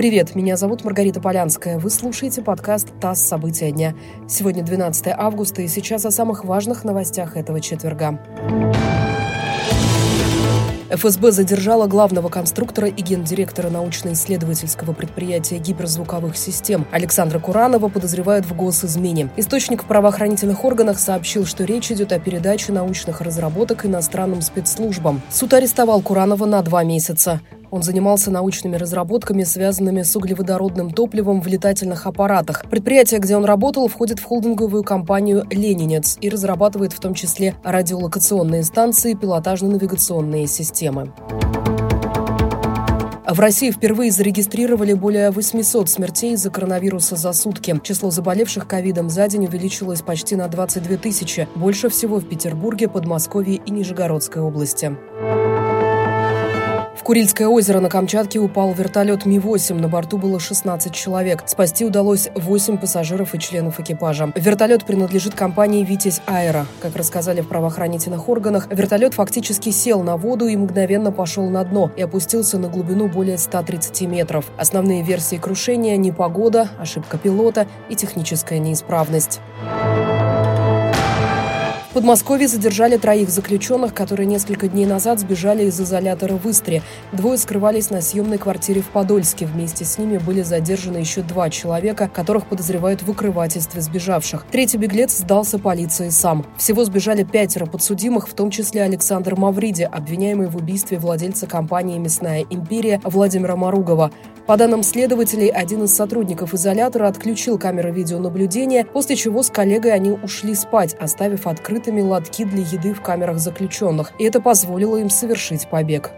Привет, меня зовут Маргарита Полянская. Вы слушаете подкаст «ТАСС. События дня». Сегодня 12 августа, и сейчас о самых важных новостях этого четверга. ФСБ задержала главного конструктора и гендиректора научно-исследовательского предприятия гиперзвуковых систем Александра Куранова подозревают в госизмене. Источник в правоохранительных органах сообщил, что речь идет о передаче научных разработок иностранным спецслужбам. Суд арестовал Куранова на два месяца. Он занимался научными разработками, связанными с углеводородным топливом в летательных аппаратах. Предприятие, где он работал, входит в холдинговую компанию «Ленинец» и разрабатывает в том числе радиолокационные станции, пилотажно-навигационные системы. В России впервые зарегистрировали более 800 смертей из-за коронавируса за сутки. Число заболевших ковидом за день увеличилось почти на 22 тысячи. Больше всего в Петербурге, Подмосковье и Нижегородской области. Курильское озеро на Камчатке упал вертолет Ми-8. На борту было 16 человек. Спасти удалось 8 пассажиров и членов экипажа. Вертолет принадлежит компании «Витязь Аэро». Как рассказали в правоохранительных органах, вертолет фактически сел на воду и мгновенно пошел на дно и опустился на глубину более 130 метров. Основные версии крушения – непогода, ошибка пилота и техническая неисправность. Подмосковье задержали троих заключенных, которые несколько дней назад сбежали из изолятора в Истре. Двое скрывались на съемной квартире в Подольске. Вместе с ними были задержаны еще два человека, которых подозревают в укрывательстве сбежавших. Третий беглец сдался полиции сам. Всего сбежали пятеро подсудимых, в том числе Александр Мавриди, обвиняемый в убийстве владельца компании «Мясная империя» Владимира Маругова. По данным следователей, один из сотрудников изолятора отключил камеры видеонаблюдения, после чего с коллегой они ушли спать, оставив открытыми лотки для еды в камерах заключенных, и это позволило им совершить побег.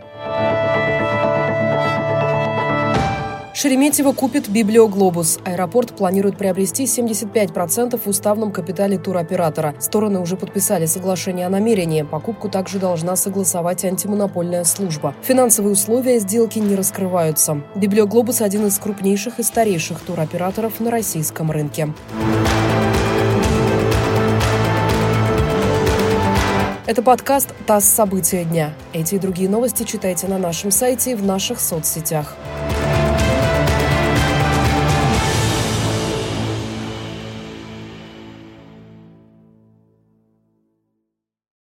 Шереметьево купит «Библиоглобус». Аэропорт планирует приобрести 75% в уставном капитале туроператора. Стороны уже подписали соглашение о намерении. Покупку также должна согласовать антимонопольная служба. Финансовые условия сделки не раскрываются. «Библиоглобус» – один из крупнейших и старейших туроператоров на российском рынке. Это подкаст «ТАСС. События дня». Эти и другие новости читайте на нашем сайте и в наших соцсетях.